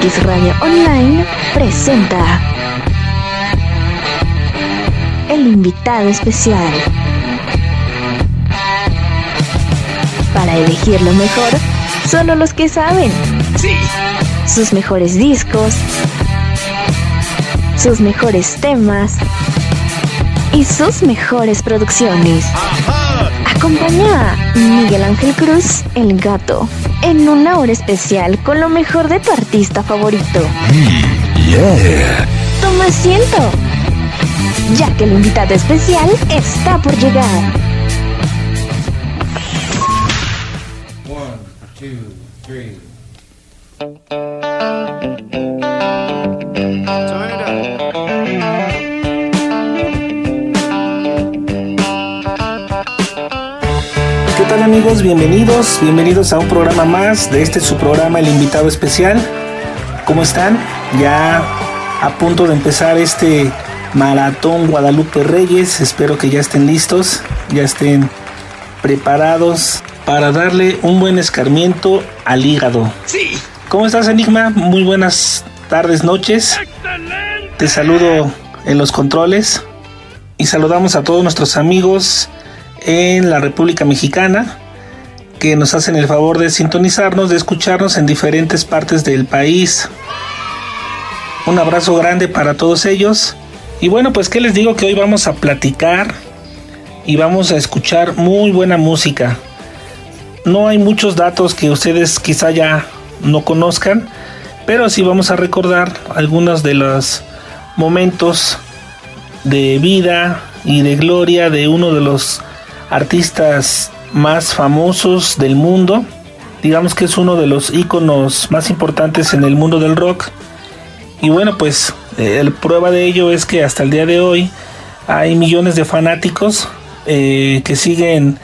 MX Radio Online presenta el invitado especial. Para elegir lo mejor, solo los que saben. Sí. Sus mejores discos, sus mejores temas y sus mejores producciones. Acompaña a Miguel Ángel Cruz, el gato, en una hora especial con lo mejor de tu artista favorito. Yeah. Toma asiento, ya que el invitado especial está por llegar. One, two, three. Amigos? Bienvenidos, bienvenidos a un programa más de este su programa El Invitado Especial. ¿Cómo están? Ya a punto de empezar este maratón Guadalupe Reyes. Espero que ya estén listos, ya estén preparados para darle un buen escarmiento al hígado. Sí. ¿Cómo estás Enigma? Muy buenas tardes, noches. Te saludo en los controles y saludamos a todos nuestros amigos en la República Mexicana que nos hacen el favor de sintonizarnos, de escucharnos en diferentes partes del país. Un abrazo grande para todos ellos. Y bueno, pues qué les digo que hoy vamos a platicar y vamos a escuchar muy buena música. No hay muchos datos que ustedes quizá ya no conozcan, pero sí vamos a recordar algunos de los momentos de vida y de gloria de uno de los artistas más famosos del mundo. Digamos que es uno de los íconos más importantes en el mundo del rock. Y bueno, pues eh, el prueba de ello es que hasta el día de hoy hay millones de fanáticos eh, que siguen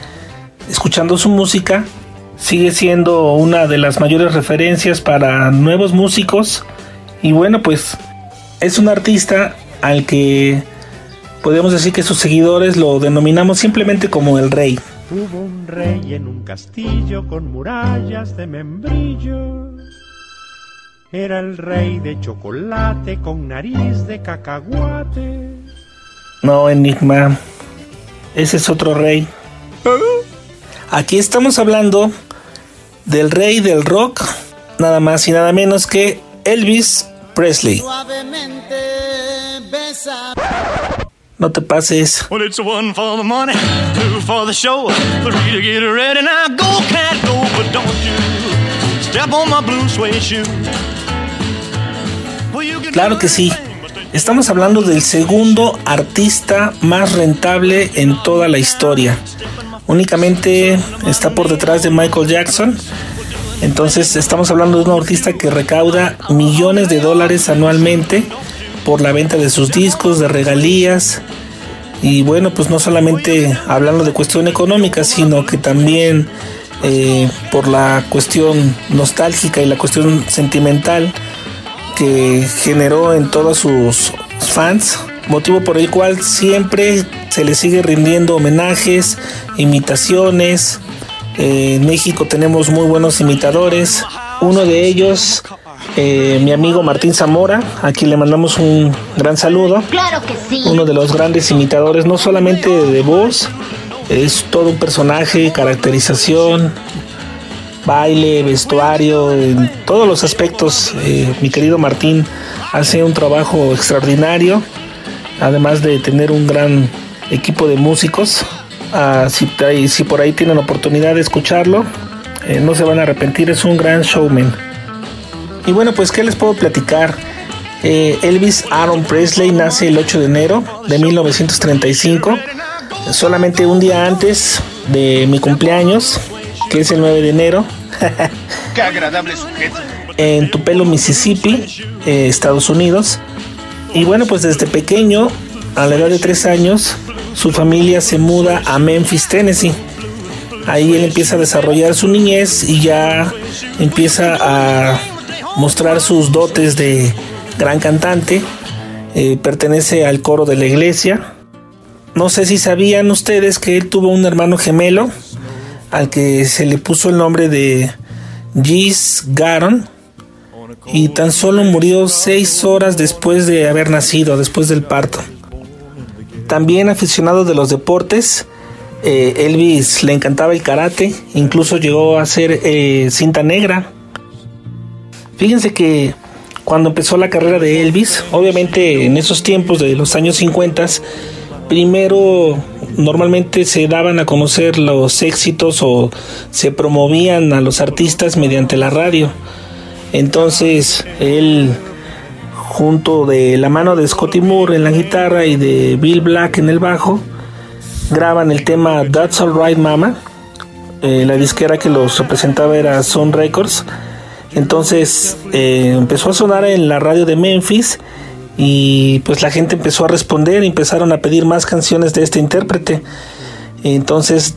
escuchando su música. Sigue siendo una de las mayores referencias para nuevos músicos. Y bueno, pues es un artista al que podemos decir que sus seguidores lo denominamos simplemente como el rey. Hubo un rey en un castillo con murallas de membrillo. Era el rey de chocolate con nariz de cacahuate. No, Enigma. Ese es otro rey. Aquí estamos hablando del rey del rock, nada más y nada menos que Elvis Presley. No te pases. Well, it's one for the money, two for the show, three to get ready. Now go, cat, go, but don't you step on my blue suede shoe. Well, you can Claro que sí. Estamos hablando del segundo artista más rentable en toda la historia. Únicamente está por detrás de Michael Jackson. Entonces estamos hablando de un artista que recauda millones de dólares anualmente por la venta de sus discos, de regalías. Y bueno, pues no solamente hablando de cuestión económica, sino que también eh, por la cuestión nostálgica y la cuestión sentimental que generó en todos sus fans, motivo por el cual siempre se le sigue rindiendo homenajes, imitaciones. Eh, en México tenemos muy buenos imitadores. Uno de ellos, eh, mi amigo Martín Zamora, a quien le mandamos un gran saludo. Claro que sí. Uno de los grandes imitadores, no solamente de voz, es todo un personaje, caracterización, baile, vestuario, en todos los aspectos. eh, mi querido Martín hace un trabajo extraordinario, además de tener un gran equipo de músicos. Ah, si, por ahí tienen oportunidad de escucharlo, eh, no se van a arrepentir, es un gran showman. Y bueno, pues, ¿qué les puedo platicar? Eh, Elvis Aaron Presley nace el 8 de enero de 1935, solamente un día antes de mi cumpleaños, que es el 9 de enero, Qué agradable sujeto. en Tupelo, Mississippi, eh, Estados Unidos. Y bueno, pues desde pequeño, a la edad de 3 años, su familia se muda a Memphis, Tennessee. Ahí él empieza a desarrollar su niñez y ya empieza a mostrar sus dotes de gran cantante. Eh, pertenece al coro de la iglesia. No sé si sabían ustedes que él tuvo un hermano gemelo al que se le puso el nombre de Gis Garon. y tan solo murió seis horas después de haber nacido, después del parto. También aficionado de los deportes, eh, Elvis le encantaba el karate, incluso llegó a ser eh, cinta negra. Fíjense que cuando empezó la carrera de Elvis, obviamente en esos tiempos de los años 50, primero normalmente se daban a conocer los éxitos o se promovían a los artistas mediante la radio. Entonces él junto de la mano de Scotty Moore en la guitarra y de Bill Black en el bajo, graban el tema That's Alright Mama. Eh, la disquera que los representaba era Sun Records. Entonces eh, empezó a sonar en la radio de Memphis y pues la gente empezó a responder, empezaron a pedir más canciones de este intérprete. Entonces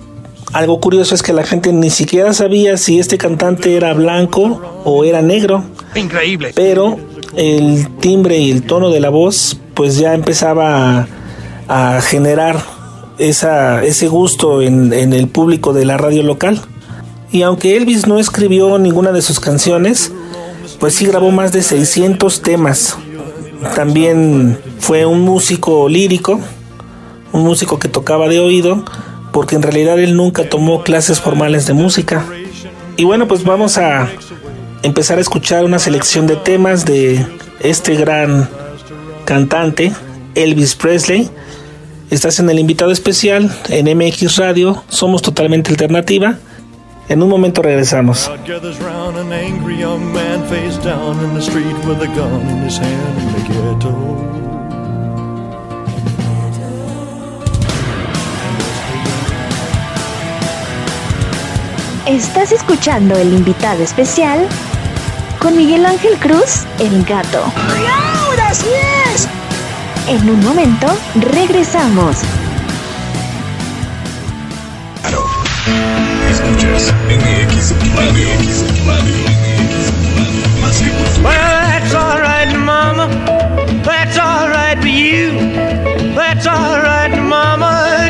algo curioso es que la gente ni siquiera sabía si este cantante era blanco o era negro. Increíble. Pero el timbre y el tono de la voz pues ya empezaba a, generar esa, ese gusto en, en el público de la radio local. Y aunque Elvis no escribió ninguna de sus canciones, pues sí grabó más de 600 temas. También fue un músico lírico, un músico que tocaba de oído, porque en realidad él nunca tomó clases formales de música. Y bueno, pues vamos a empezar a escuchar una selección de temas de este gran cantante, Elvis Presley. Estás en el invitado especial en MX Radio, somos totalmente alternativa. En un momento regresamos. Estás escuchando el invitado especial con Miguel Ángel Cruz, el gato. ¡Ahora sí! En un momento regresamos. Escuchas MX. Well, that's alright, mama. That's alright for you. That's alright, mama.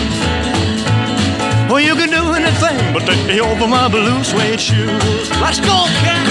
Well, you can do anything but take me over my blue suede shoes. Let's go, cat.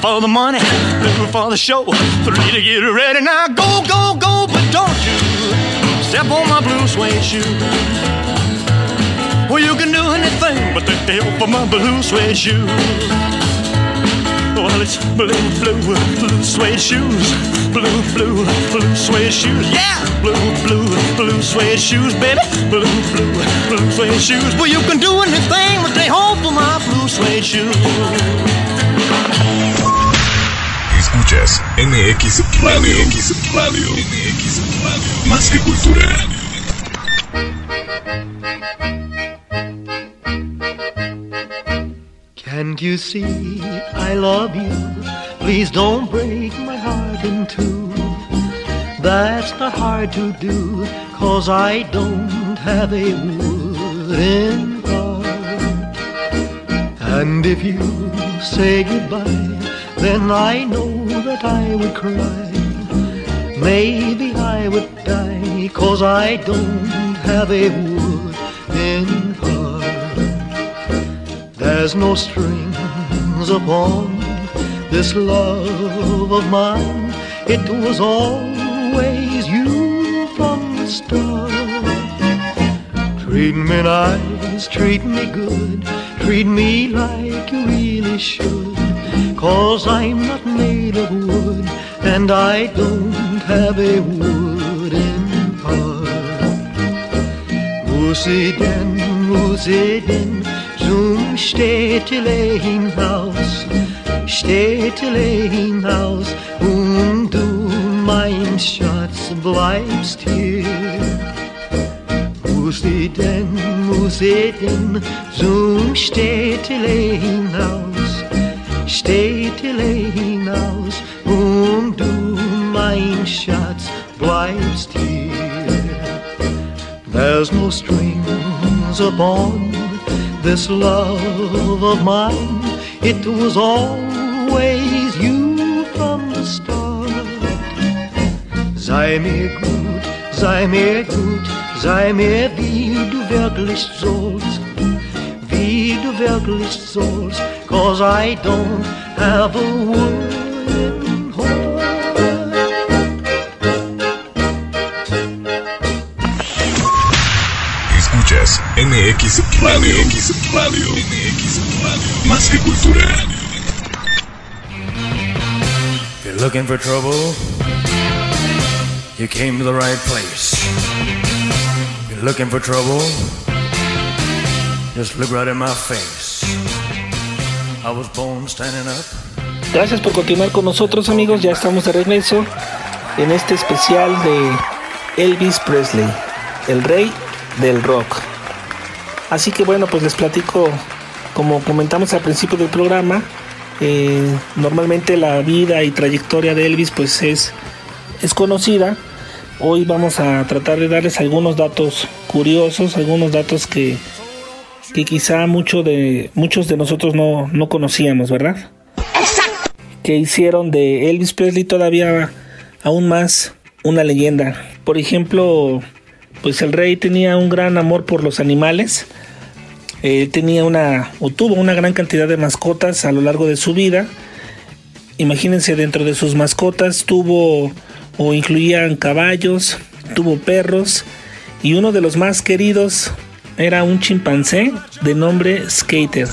For the money, two for the show, three to get ready. Now go, go, go, but don't you step on my blue suede shoe. Well, you can do anything but the hell for my blue suede shoe. Well, it's blue, blue, blue suede shoes. Blue, blue, blue suede shoes. Yeah! Blue, blue, blue suede shoes, baby. Blue, blue, blue suede shoes. Well, you can do anything but stay home for my blue suede shoes. MX Radio. MX Radio. MX Radio. Más que cultura. Can't you see I love you? Please don't break my heart in two. That's not hard to do, cause I don't have a wooden heart. And if you say goodbye, then I know that I would cry. Maybe I would die, cause I don't have a wooden heart. There's no strings upon this love of mine. It was always you from the start. Treat me nice, treat me good, treat me like you really should. Cause I'm not made of wood, and I don't have a wooden heart. Musi den, musi den, zum Städtelein-Haus, Städtelein-Haus, und du, mein Schatz, bleibst hier. Denn, muss ich denn zum Städtelein hinaus, Städtelein hinaus und du, mein Schatz, bleibst hier. There's no strings upon this love of mine. It was always you from the start. Sei mir gut, sei mir gut, sei mir wie du wirklich sollst, wie du wirklich sollst, cause I don't have a wooden heart. Escuchas MX Radio. MX Radio. MX Radio. Más que cultura. If you're looking for trouble, you came to the right place. If you're looking for trouble, Gracias por continuar con nosotros amigos, ya estamos de regreso en este especial de Elvis Presley, el rey del rock. Así que bueno, pues les platico, como comentamos al principio del programa, eh, normalmente la vida y trayectoria de Elvis pues es, es conocida. Hoy vamos a tratar de darles algunos datos curiosos, algunos datos que, que quizá mucho de, muchos de nosotros no, no conocíamos, ¿verdad? que hicieron de Elvis Presley todavía aún más una leyenda. Por ejemplo, pues el rey tenía un gran amor por los animales. Eh, tenía una o tuvo una gran cantidad de mascotas a lo largo de su vida. Imagínense dentro de sus mascotas tuvo o incluían caballos, tuvo perros y uno de los más queridos era un chimpancé de nombre Skater.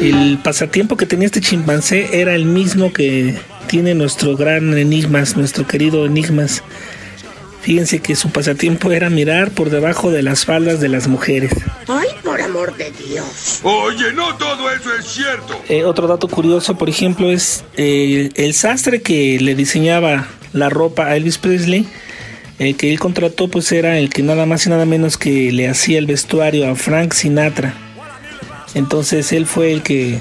El pasatiempo que tenía este chimpancé era el mismo que tiene nuestro gran Enigmas, nuestro querido Enigmas. Fíjense que su pasatiempo era mirar por debajo de las faldas de las mujeres. Ay, por amor de Dios. Oye, no todo eso es cierto. Eh, otro dato curioso, por ejemplo, es eh, el sastre que le diseñaba la ropa a Elvis Presley. El que él contrató, pues era el que nada más y nada menos que le hacía el vestuario a Frank Sinatra. Entonces él fue el que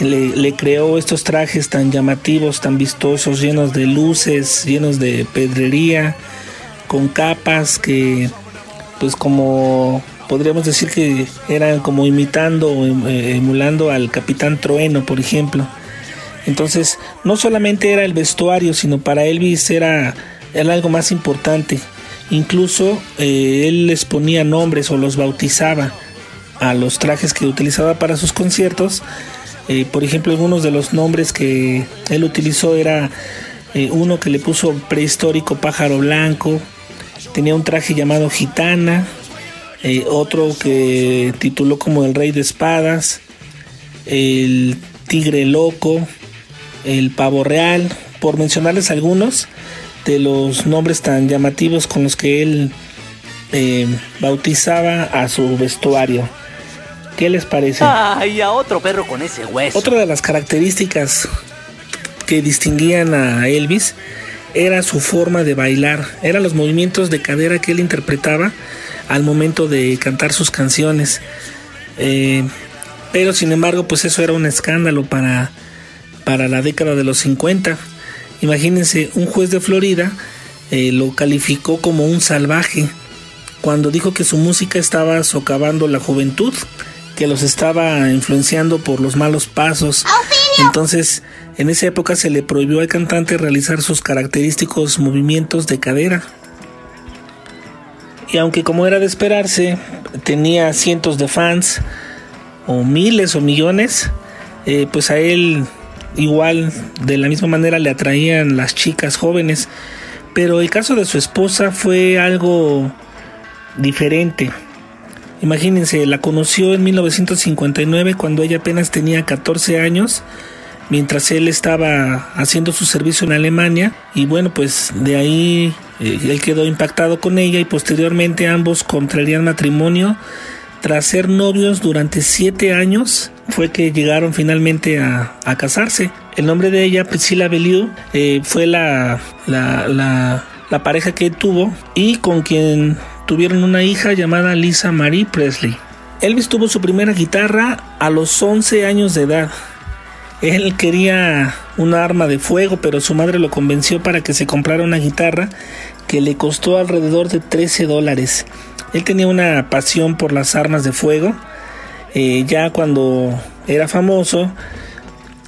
le, creó estos trajes tan llamativos, tan vistosos, llenos de luces, llenos de pedrería, con capas que, pues como podríamos decir que eran como imitando o eh, emulando al Capitán Trueno, por ejemplo. Entonces, no solamente era el vestuario, sino para Elvis era, era algo más importante. Incluso eh, él les ponía nombres o los bautizaba a los trajes que utilizaba para sus conciertos. Eh, por ejemplo, algunos de los nombres que él utilizó era uno que le puso prehistórico pájaro blanco, tenía un traje llamado gitana, eh, otro que tituló como el Rey de Espadas, el Tigre Loco, el Pavo Real, por mencionarles algunos de los nombres tan llamativos con los que él eh, bautizaba a su vestuario. ¿Qué les parece? Ay, a otro perro con ese hueso. Otra de las características que distinguían a Elvis era su forma de bailar, eran los movimientos de cadera que él interpretaba al momento de cantar sus canciones. Eh, pero sin embargo, pues eso era un escándalo para, para la década de los 50. Imagínense, un juez de Florida eh, lo calificó como un salvaje cuando dijo que su música estaba socavando la juventud, que los estaba influenciando por los malos pasos. Entonces, en esa época se le prohibió al cantante realizar sus característicos movimientos de cadera. Y aunque como era de esperarse, tenía cientos de fans, o miles o millones, eh, pues a él igual de la misma manera le atraían las chicas jóvenes. Pero el caso de su esposa fue algo diferente. Imagínense, la conoció en 1959 cuando ella apenas tenía 14 años mientras él estaba haciendo su servicio en Alemania y bueno pues de ahí eh, él quedó impactado con ella y posteriormente ambos contrarían matrimonio tras ser novios durante siete años fue que llegaron finalmente a, casarse. El nombre de ella Priscilla Bellew eh, fue la, la, pareja que tuvo y con quien tuvieron una hija llamada Lisa Marie Presley. Elvis tuvo su primera guitarra a los 11 años de edad. Él quería un arma de fuego, pero su madre lo convenció para que se comprara una guitarra que le costó alrededor de 13 dólares. Él tenía una pasión por las armas de fuego. Eh, ya cuando era famoso,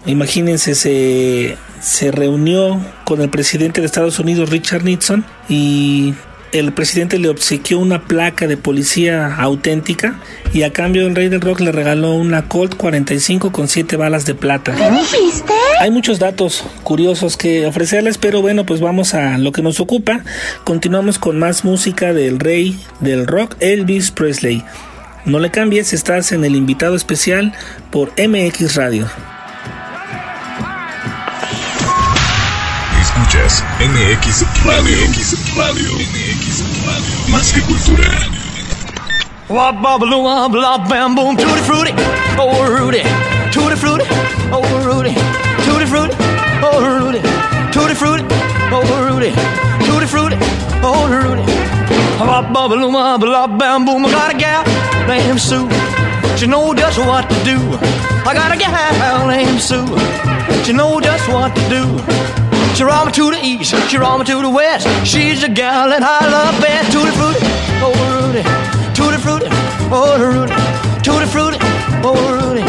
imagínense, se, se reunió con el presidente de Estados Unidos, Richard Nixon, y el presidente le obsequió una placa de policía auténtica y a cambio el rey del rock le regaló una Colt 45 con 7 balas de plata. ¿Qué dijiste? Hay muchos datos curiosos que ofrecerles, pero bueno, pues vamos a lo que nos ocupa. Continuamos con más música del rey del rock, Elvis Presley. No le cambies, estás en el invitado especial por MX Radio. MX Radio. MX Radio. Más que cultura. Wop bubble wop lop bam boom tutti frutti oh Rudy tutti frutti oh Rudy tutti frutti oh Rudy tutti frutti oh Rudy tutti frutti oh Rudy Wop bubble wop lop bam boom I got a gal named Sue she know just what to do I got a gal named Sue she know just what to do she roll me to the east, she roll me to the west. She's the gal that I love best. Tutti frutti, oh Rudy, tutti frutti, oh Rudy, tutti frutti, oh Rudy,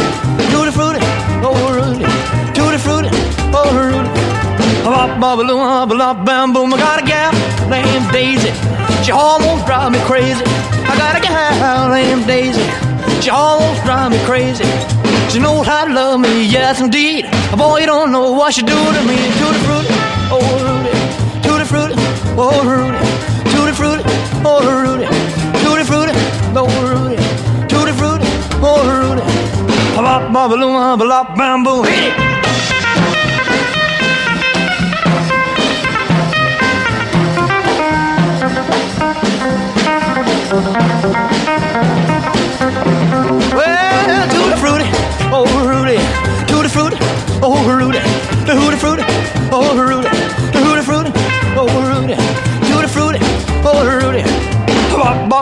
tutti frutti, oh Rudy, tutti frutti, oh Rudy. Bop bop bop bam boom. I got a gal named Daisy. She almost drive me crazy. I got a gal named Daisy. She almost drive me crazy. She knows how to love me, yes indeed. Boy, you don't know what she do to me. Tutti frutti, oh Rudy, tutti frutti, oh Rudy, tutti frutti, oh Rudy, tutti frutti, oh Rudy, tutti frutti, oh Rudy. Bop bop bop bop bam boom. Hit it. Well, tutti frutti, oh Rudy, tutti frutti, oh Rudy,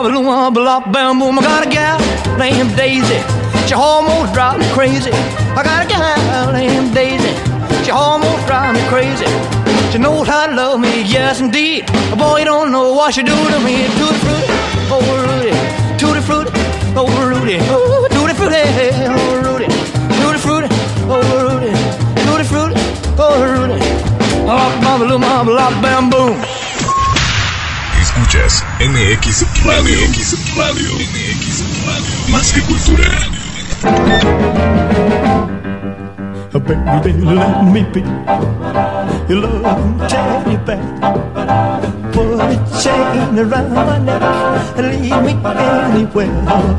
Rudy. Bop bop bop bop bam boom. I got a gal named Daisy. She almost drive me crazy. I got a gal named Daisy. She almost drive me crazy. She knows how to love me, yes indeed. Boy, you don't know what she do to me. Tutti frutti, oh Rudy. Tutti frutti, oh Rudy. Oh, tutti frutti, oh Rudy. Tutti frutti, oh Rudy. Tutti frutti, oh Rudy. Mama, little mama, lot bam boom. Escuchas MX Radio. MX Radio. MX Radio. Más que cultura. Baby, let me be your love teddy bear. Put a chain around my neck and leave me anywhere.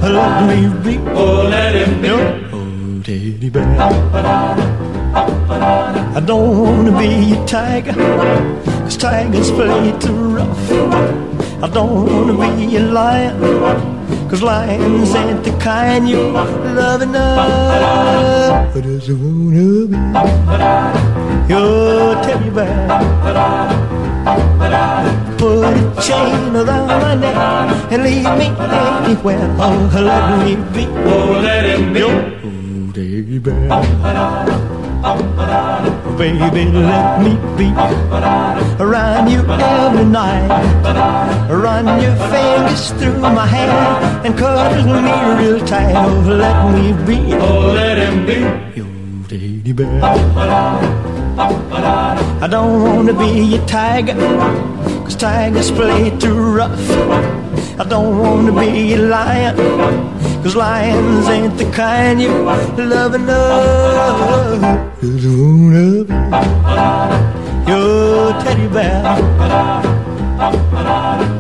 Let me be. Oh, let him be. Your teddy bear. I don't wanna be a tiger, cause tigers play too rough. I don't wanna be a lion, cause lions ain't the kind you love enough. But I just wanna be your teddy bear. Put a chain around my neck and leave me anywhere. Oh, let me be. Oh, let him be. Your teddy bear. Baby, let me be around you every night. Run your fingers through my hair and cuddle me real tight. Oh, let me be. Oh, let him be your teddy bear. I don't wanna be a tiger, cause tigers play too rough. I don't wanna be a lion, cause lions ain't the kind you love enough. Just wanna be your teddy bear.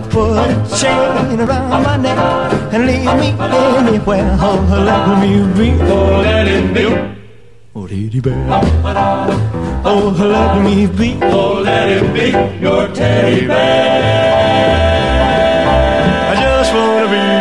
Put a chain around my neck and leave me anywhere. Oh, let me be. Oh, let it be. Oh, teddy bear. Oh, let me be. Oh, let it be your teddy bear. I just wanna be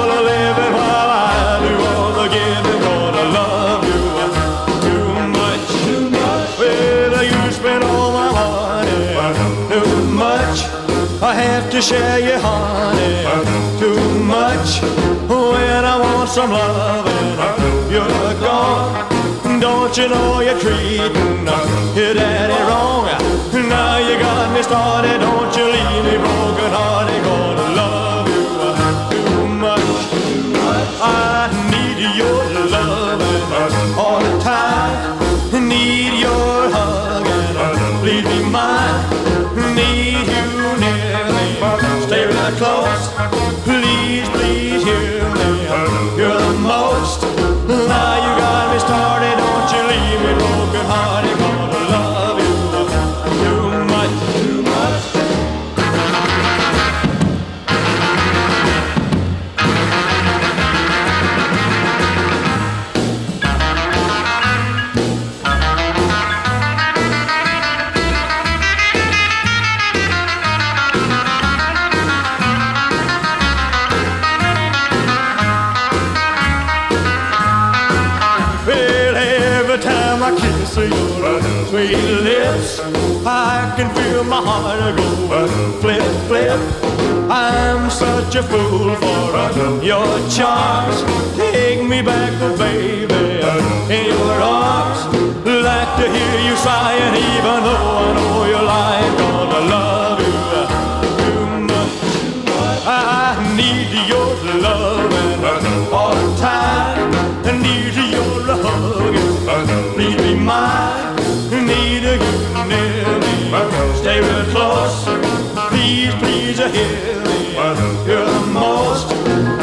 share you, honey, too much. When I want some loving, you're gone. Don't you know you're treating your daddy wrong? Now you got me started, don't you leave me broken close. Sweet lips. I can feel my heart go flip, flip. I'm such a fool for your charms. Take me back, oh baby, in your arms. Like to hear you sighing, even though I know you're lying. Gonna love you too much. I need your love all the time. I need your hug. Please be mine. Stay real close. Please, please, hear me. You're the most.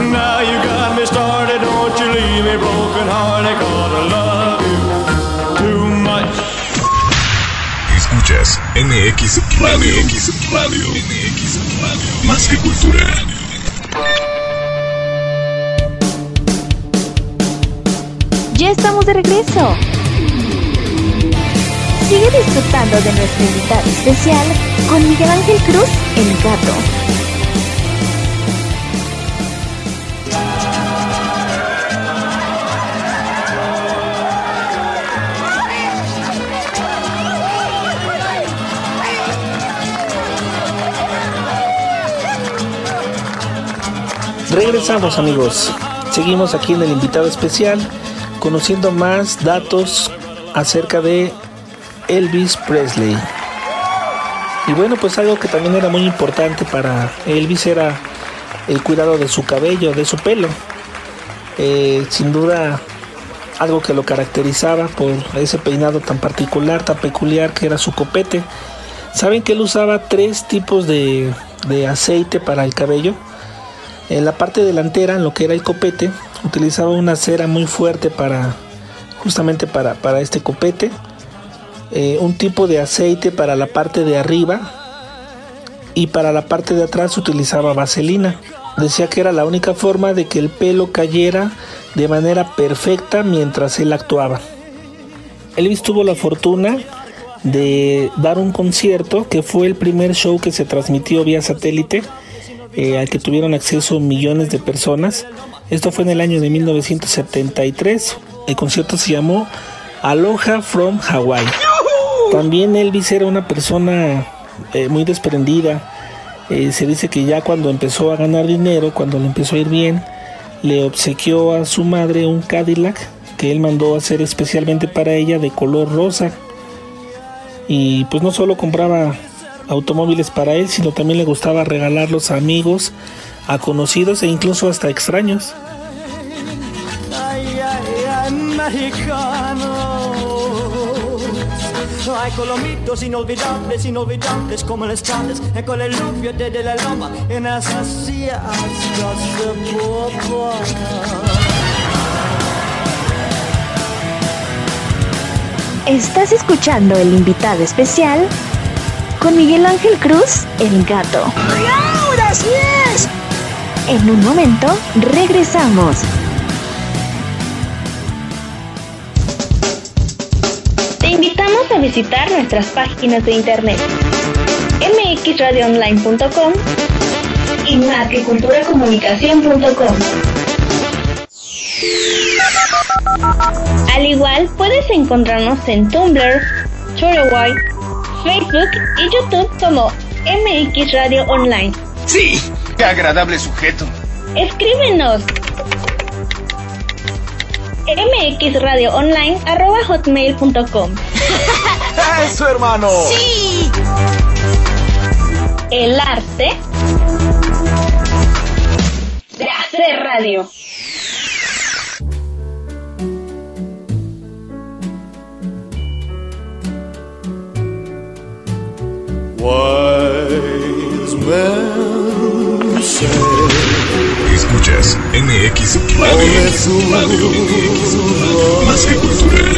Now you got me started. Don't you leave me broken hearted. Gonna love you too much. Escuchas MX Radio. MX Radio. MX Radio. Más que cultura. Ya estamos de regreso. Sigue disfrutando de nuestro invitado especial con Miguel Ángel Cruz, el gato. Regresamos amigos, seguimos aquí en el invitado especial conociendo más datos acerca de Elvis Presley. Y bueno, pues algo que también era muy importante para Elvis era el cuidado de su cabello, de su pelo. Eh, sin duda algo que lo caracterizaba por ese peinado tan particular, tan peculiar que era su copete. Saben que él usaba tres tipos de, de aceite para el cabello. En la parte delantera, en lo que era el copete, utilizaba una cera muy fuerte para justamente para, para este copete. Eh, un tipo de aceite para la parte de arriba y para la parte de atrás utilizaba vaselina. Decía que era la única forma de que el pelo cayera de manera perfecta mientras él actuaba. Elvis tuvo la fortuna de dar un concierto que fue el primer show que se transmitió vía satélite eh, al que tuvieron acceso millones de personas. Esto fue en el año de 1973. El concierto se llamó Aloha from Hawaii. También Elvis era una persona eh, muy desprendida. Eh, se dice que ya cuando empezó a ganar dinero, cuando le empezó a ir bien, le obsequió a su madre un Cadillac que él mandó hacer especialmente para ella de color rosa. Y pues no solo compraba automóviles para él, sino también le gustaba regalarlos a amigos, a conocidos e incluso hasta extraños. Ay, ay. Hay colomitos inolvidables, inolvidables como las tardes, y con el rubio de la loma, en sillas de boba. Estás escuchando el invitado especial con Miguel Ángel Cruz, el gato. ¡Ahora sí es! En un momento, regresamos. Te invitamos a visitar nuestras páginas de internet mxradioonline.com y masqueculturacomunicación.com. Al igual, puedes encontrarnos en Tumblr, Twitter, Facebook y YouTube como MX Radio Online. Sí, qué agradable sujeto. Escríbenos mxradioonline.hotmail.com ¡Eso, hermano! ¡Sí! El arte de hacer radio. Wise men MX. Radio. Más que cultura.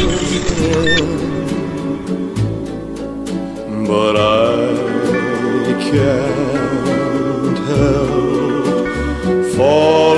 But I can't help falling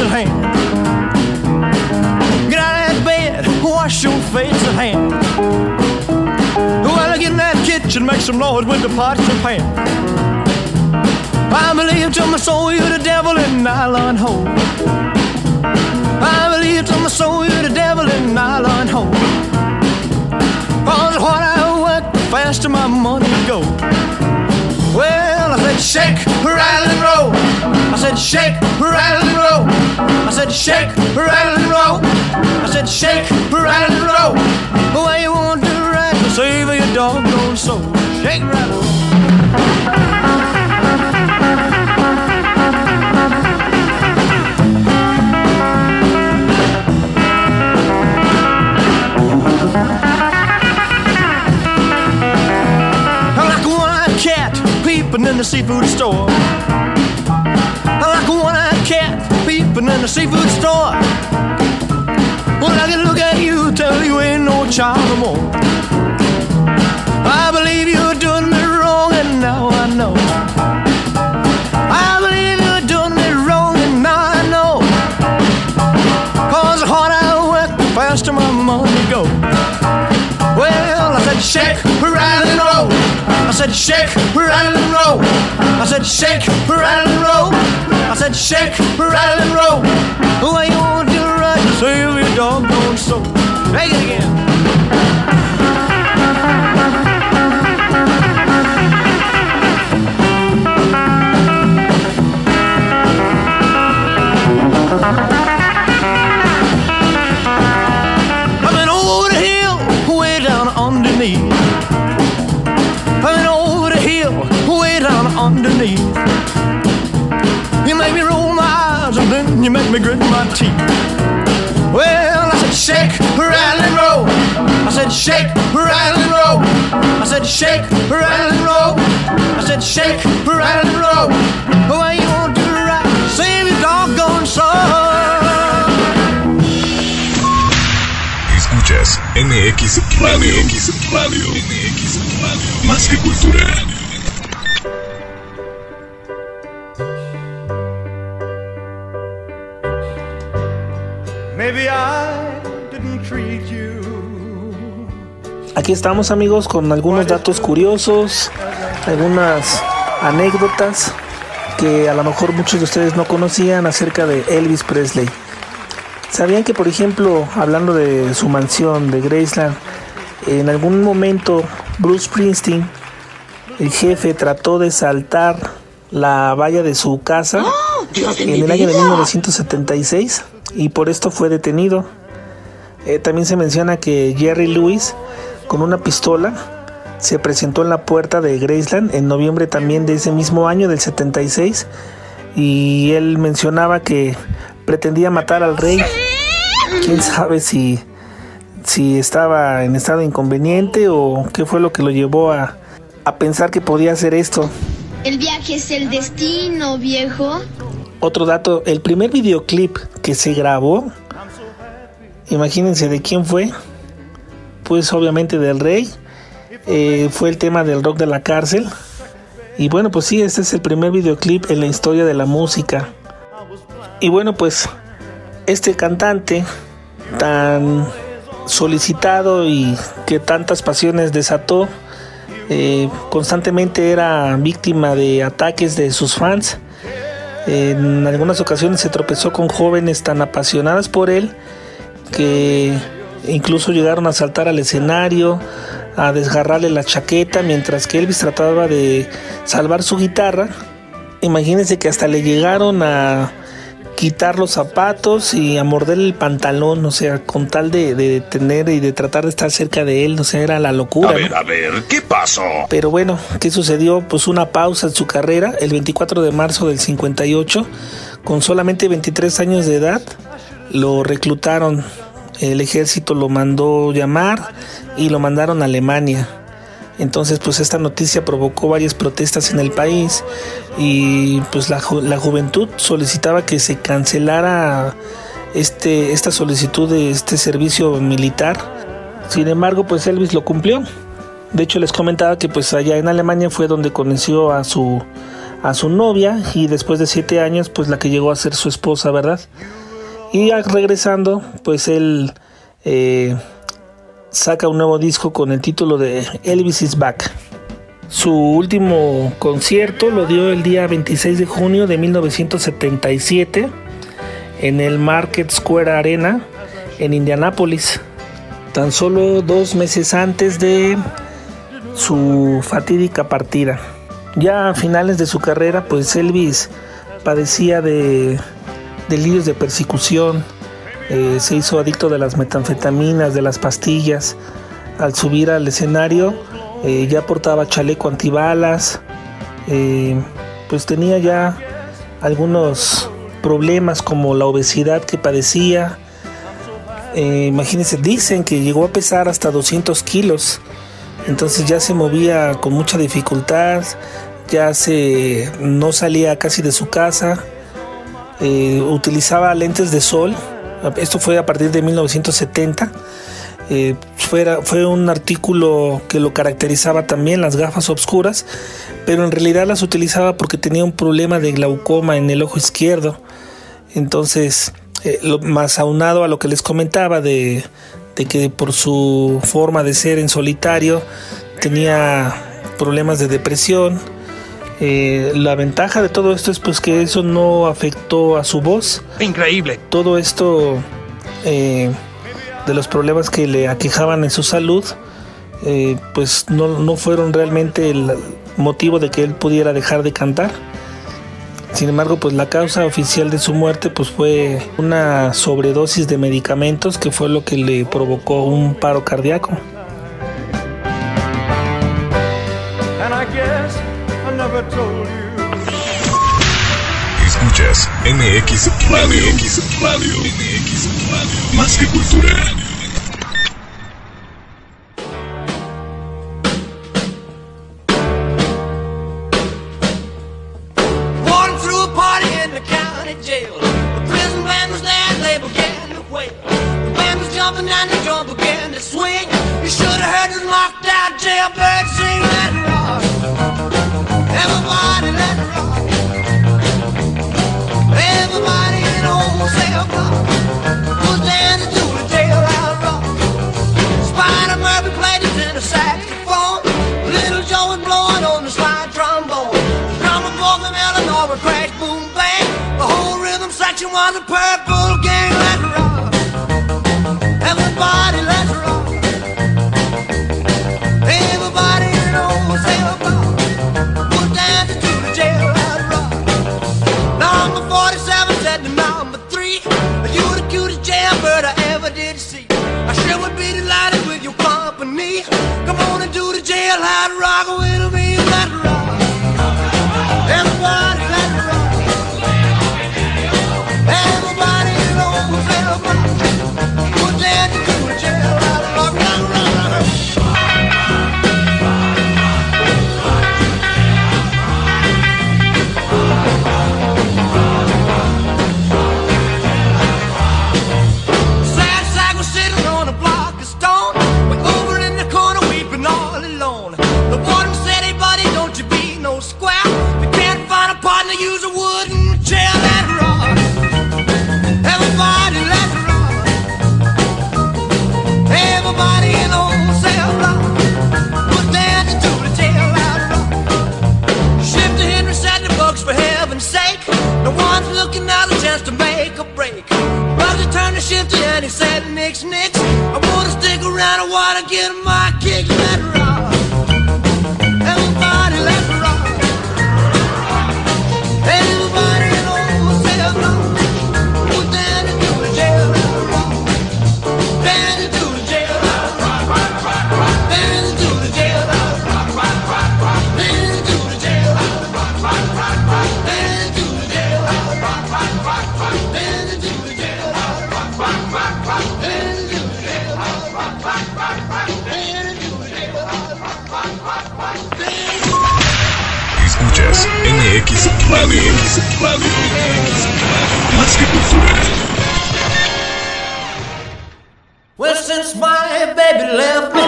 face and hands. Get out of that bed, wash your face at hand. Well, get in that kitchen, make some noise with the pots and pan. I believe to my soul you're the devil in nylon hole. I believe to my soul you're the devil in nylon hole. Cause what I work, the faster my money go. Well, I said shake, rattle and roll. I said shake, rattle and roll. I said shake, rattle and roll. I said shake, rattle and roll. The way you want to ride to save your doggone soul. Shake, rattle, peeping in the seafood store. Like a one-eyed cat peeping in the seafood store. Well, I can look at you, tell you ain't no child no more. I believe you're doing said shake, rattle and roll. I said shake, rattle and roll. I said shake, rattle and roll. The way you want to right to save your doggone soul. Make it again. I've underneath. You make me roll my eyes and then you make me grit my teeth. Well, I said shake, rattle and roll. I said shake, rattle and roll. I said shake, rattle and roll. I said shake, rattle and roll. The way you want to ride, save your doggone soul. Escuchas MX Radio. MX Radio. MX Radio. Más que cultura. Aquí estamos amigos con algunos datos curiosos, algunas anécdotas que a lo mejor muchos de ustedes no conocían acerca de Elvis Presley. ¿Sabían que por ejemplo, hablando de su mansión de Graceland, en algún momento Bruce Springsteen, el jefe, trató de saltar la valla de su casa Dios de en el año de vida. 1976 y por esto fue detenido? Eh, también se menciona que Jerry Lewis con una pistola se presentó en la puerta de Graceland en noviembre también de ese mismo año del 76 y él mencionaba que pretendía matar al rey. Quién sabe si si estaba en estado inconveniente o qué fue lo que lo llevó a, a pensar que podía hacer esto. El viaje es el destino, viejo. Otro dato, el primer videoclip que se grabó, imagínense de quién fue, pues obviamente del rey, eh, fue el tema del rock de la cárcel. Y bueno, pues sí, este es el primer videoclip en la historia de la música. Y bueno, pues este cantante tan solicitado y que tantas pasiones desató, eh, constantemente era víctima de ataques de sus fans. En algunas ocasiones se tropezó con jóvenes tan apasionadas por él que incluso llegaron a saltar al escenario, a desgarrarle la chaqueta mientras que Elvis trataba de salvar su guitarra. Imagínense que hasta le llegaron a quitar los zapatos y a morder el pantalón, o sea, con tal de, de tener y de tratar de estar cerca de él, o sea, era la locura. A ¿no? ver, a ver, ¿qué pasó? Pero bueno, ¿qué sucedió? Pues una pausa en su carrera el 24 de marzo del 58, con solamente 23 años de edad, lo reclutaron, el ejército lo mandó llamar y lo mandaron a Alemania. Entonces, pues esta noticia provocó varias protestas en el país y pues la, la juventud solicitaba que se cancelara este, esta solicitud de este servicio militar. Sin embargo, pues Elvis lo cumplió. De hecho, les comentaba que pues allá en Alemania fue donde conoció a su a su novia y después de siete años, pues la que llegó a ser su esposa, ¿verdad? Y regresando, pues él eh, saca un nuevo disco con el título de Elvis is Back. Su último concierto lo dio el día 26 de junio de 1977 en el Market Square Arena en Indianápolis, tan solo dos meses antes de su fatídica partida. Ya a finales de su carrera, pues Elvis padecía de delirios de persecución, eh, se hizo adicto de las metanfetaminas, de las pastillas. Al subir al escenario, eh, ya portaba chaleco antibalas, eh, pues tenía ya algunos problemas como la obesidad que padecía. Imagínense, dicen que llegó a pesar hasta 200 kilos, entonces ya se movía con mucha dificultad, ya se no salía casi de su casa, utilizaba lentes de sol, esto fue a partir de 1970 eh, fue un artículo que lo caracterizaba también, las gafas oscuras, pero en realidad las utilizaba porque tenía un problema de glaucoma en el ojo izquierdo. Entonces, eh, más aunado a lo que les comentaba de, de que por su forma de ser en solitario tenía problemas de depresión. Eh, la ventaja de todo esto es pues que eso no afectó a su voz. Increíble. Todo esto eh, de los problemas que le aquejaban en su salud, eh, pues no, no, fueron realmente el motivo de que él pudiera dejar de cantar. Sin embargo, pues la causa oficial de su muerte pues fue una sobredosis de medicamentos que fue lo que le provocó un paro cardíaco. Escuchas MX Radio. MX Radio. MX Radio. Más que cultura.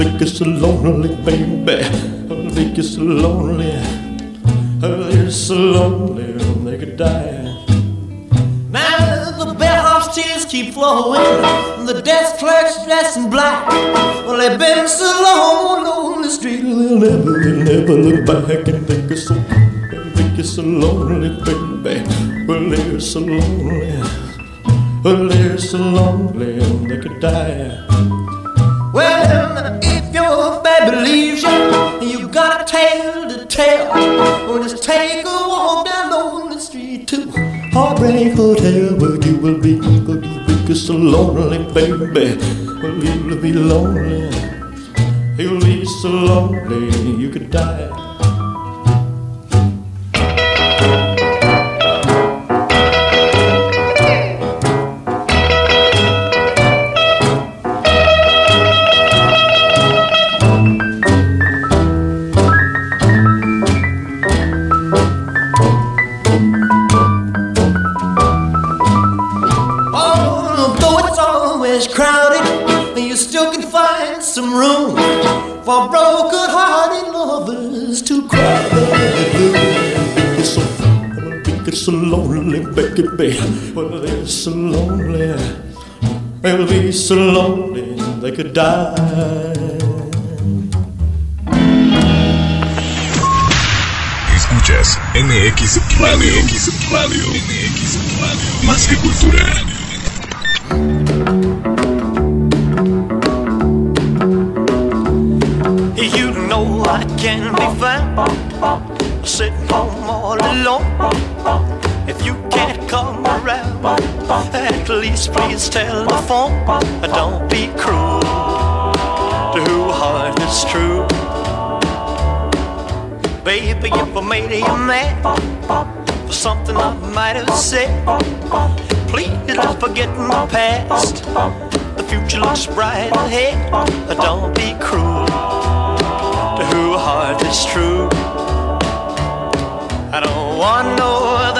Make you so lonely, baby. I'll make you so lonely. Oh, you're so lonely, they could die. Now the bellhop's tears keep flowing, the desk clerk's dressed in black. Well, they've been so long on the street, they'll never, they'll never look back and think it's so, think it's so lonely, baby. Well, they're so lonely, well, they're so lonely, they could die. Well, if your baby leaves you, you got a tale to tell. Well, just take a walk down on the street to Heartbreak Hotel, where you will be, where you will be so lonely, baby. Well, you'll be lonely, you'll be so lonely, you could die. Baby. Well, they're so lonely. They'll be so lonely they could die. Escuchas MX Radio. MX Radio. MX Radio. Más que cultura. At least please telephone. Don't be cruel to who heart is true. Baby, if I made you mad for something I might have said, please don't forget my past. The future looks bright ahead. Don't be cruel to who heart is true. I don't want no other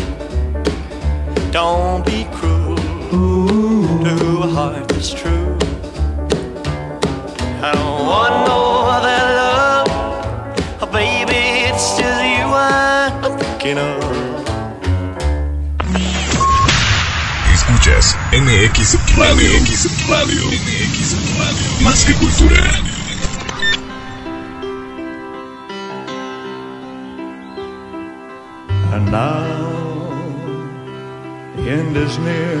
Don't be cruel to a heart that's true. I don't want no other love, oh baby, it's just you I'm thinking of. Escuchas MX Radio. MX Radio. MX Radio. Más que cultura. And now end is near,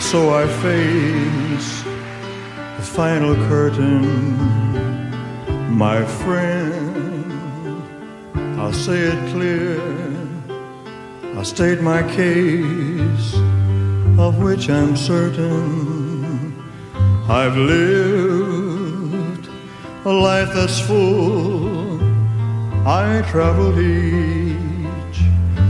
so I face the final curtain. My friend, I'll say it clear. I'll state my case, of which I'm certain. I've lived a life that's full. I traveled each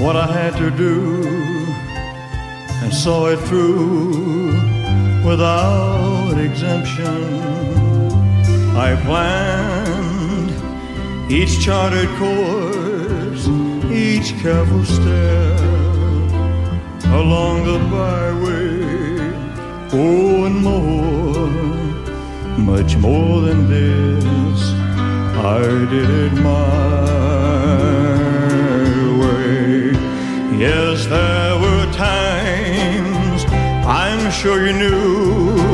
what I had to do and saw it through without exemption. I planned each charted course, each careful step along the byway. Oh, and more, much more than this, I did it my Yes, there were times I'm sure you knew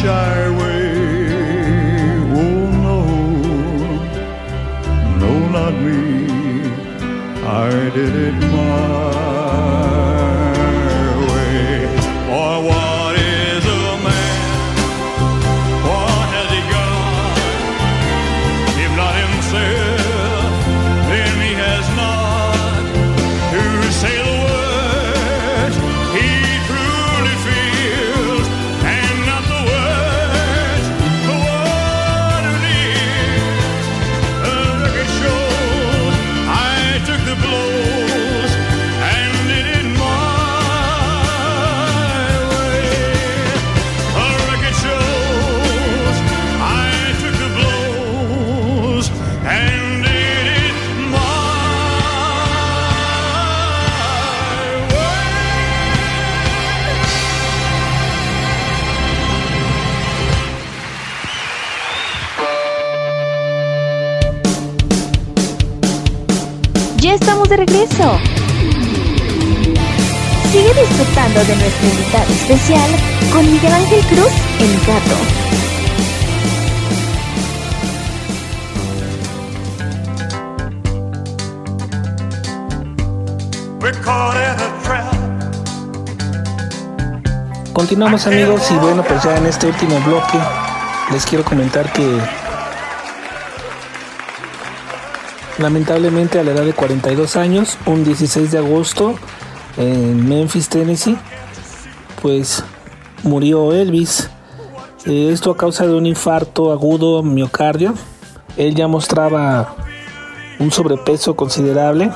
shy way. Oh no, no, not me. I did it my de nuestro invitado especial con Miguel Ángel Cruz, el gato. Continuamos amigos y bueno pues ya en este último bloque les quiero comentar que lamentablemente a la edad de 42 años, un 16 de agosto en Memphis, Tennessee, pues murió Elvis. Eh, esto a causa de un infarto agudo miocardio. Él ya mostraba un sobrepeso considerable.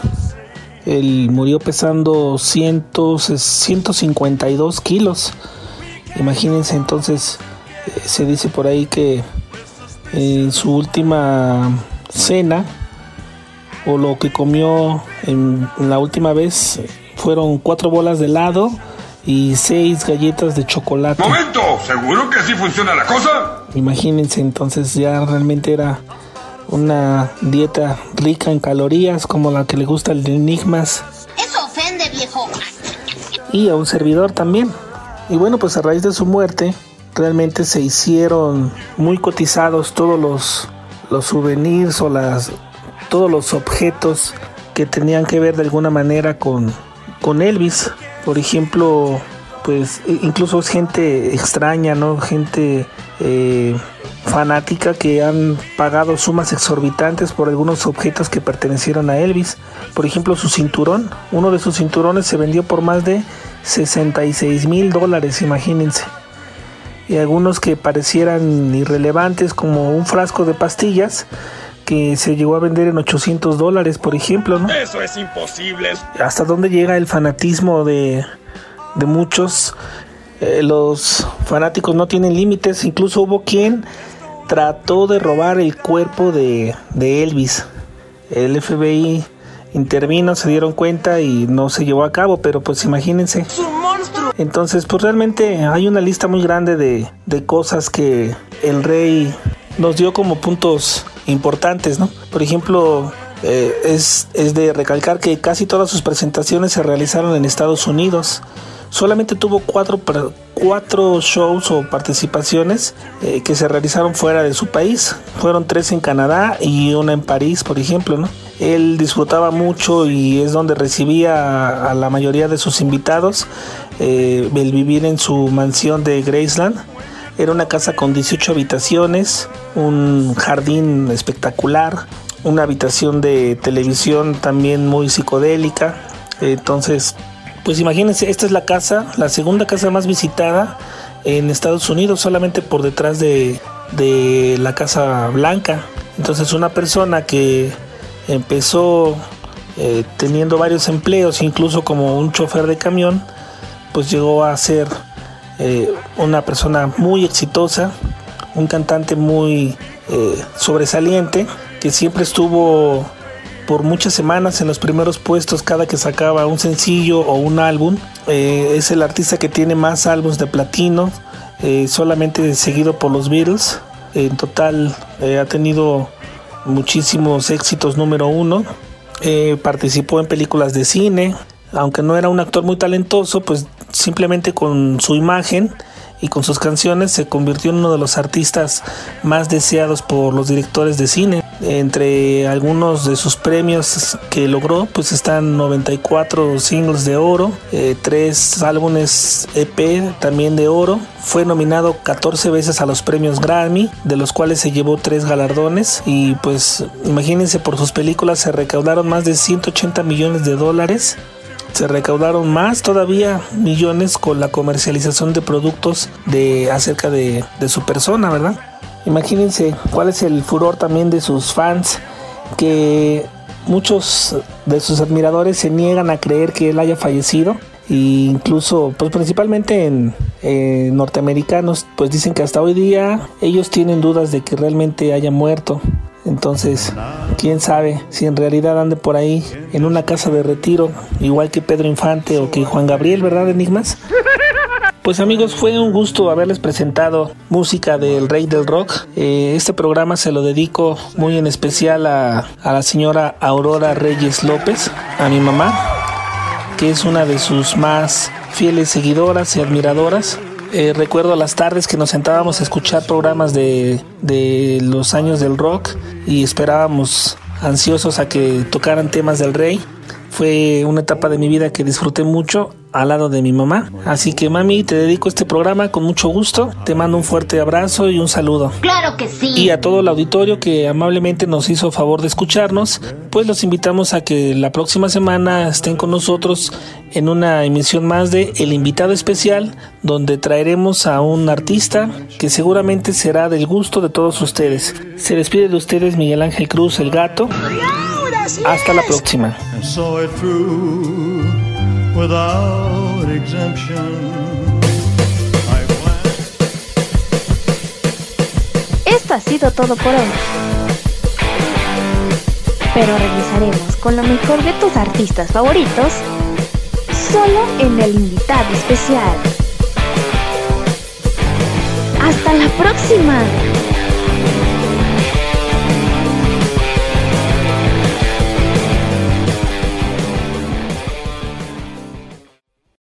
Él murió pesando 100, 152 kilos. Imagínense entonces, eh, se dice por ahí que en su última cena o lo que comió en, en la última vez fueron cuatro bolas de helado y seis galletas de chocolate. ¡Momento! ¿Seguro que así funciona la cosa? Imagínense entonces ya realmente era una dieta rica en calorías como la que le gusta al de Enigmas Eso ofende, viejo. y a un servidor también. Y bueno, pues a raíz de su muerte realmente se hicieron muy cotizados todos los, los souvenirs o las, todos los objetos que tenían que ver de alguna manera con, con Elvis. Por ejemplo, pues i- incluso es gente extraña, ¿no? Gente eh, fanática que han pagado sumas exorbitantes por algunos objetos que pertenecieron a Elvis. Por ejemplo, su cinturón. Uno de sus cinturones se vendió por más de 66 mil dólares, imagínense. Y algunos que parecieran irrelevantes, como un frasco de pastillas que se llegó a vender en 800 dólares, por ejemplo, ¿no? Eso es imposible. hasta dónde llega el fanatismo de, de muchos eh, los fanáticos no tienen límites, incluso hubo quien trató de robar el cuerpo de, de Elvis. El FBI intervino, se dieron cuenta y no se llevó a cabo, pero pues imagínense. Entonces, pues realmente hay una lista muy grande de, de cosas que el rey nos dio como puntos importantes, ¿no? Por ejemplo, eh, es, es de recalcar que casi todas sus presentaciones se realizaron en Estados Unidos. Solamente tuvo cuatro, cuatro shows o participaciones eh, que se realizaron fuera de su país. Fueron tres en Canadá y una en París, por ejemplo, ¿no? Él disfrutaba mucho y es donde recibía a, la mayoría de sus invitados. Eh, el vivir en su mansión de Graceland. Era una casa con 18 habitaciones, un jardín espectacular, una habitación de televisión también muy psicodélica. Entonces, pues imagínense, esta es la casa, la segunda casa más visitada en Estados Unidos, solamente por detrás de, de la Casa Blanca. Entonces una persona que empezó eh, teniendo varios empleos, incluso como un chofer de camión, pues llegó a ser eh, una persona muy exitosa, un cantante muy eh, sobresaliente, que siempre estuvo por muchas semanas en los primeros puestos cada que sacaba un sencillo o un álbum. Eh, es el artista que tiene más álbumes de platino, solamente seguido por los Beatles. En total ha tenido muchísimos éxitos número uno. participó en películas de cine, aunque no era un actor muy talentoso, pues simplemente con su imagen y con sus canciones se convirtió en uno de los artistas más deseados por los directores de cine. Entre algunos de sus premios que logró, pues están 94 singles de oro, eh, tres álbumes EP también de oro. Fue nominado 14 veces a los premios Grammy, de los cuales se llevó tres galardones. Y pues imagínense, por sus películas se recaudaron más de 180 millones de dólares se recaudaron más todavía millones con la comercialización de productos de acerca de, su persona, ¿verdad? Imagínense cuál es el furor también de sus fans que muchos de sus admiradores se niegan a creer que él haya fallecido e incluso pues principalmente en norteamericanos pues dicen que hasta hoy día ellos tienen dudas de que realmente haya muerto entonces, quién sabe si en realidad ande por ahí en una casa de retiro, igual que Pedro Infante o que Juan Gabriel, ¿verdad, Enigmas? Pues amigos, fue un gusto haberles presentado música del Rey del Rock. Eh, este programa se lo dedico muy en especial a, a la señora Aurora Reyes López, a mi mamá, que es una de sus más fieles seguidoras y admiradoras. Eh, recuerdo las tardes que nos sentábamos a escuchar programas de, de los años del rock y esperábamos ansiosos a que tocaran temas del rey. Fue una etapa de mi vida que disfruté mucho al lado de mi mamá. Así que mami, te dedico este programa con mucho gusto. Te mando un fuerte abrazo y un saludo. Claro que sí. Y a todo el auditorio que amablemente nos hizo favor de escucharnos, pues los invitamos a que la próxima semana estén con nosotros en una emisión más de El invitado especial, donde traeremos a un artista que seguramente será del gusto de todos ustedes. Se despide de ustedes Miguel Ángel Cruz, el gato. Hasta la próxima. Esto ha sido todo por hoy. Pero regresaremos con lo mejor de tus artistas favoritos solo en el invitado especial. Hasta la próxima.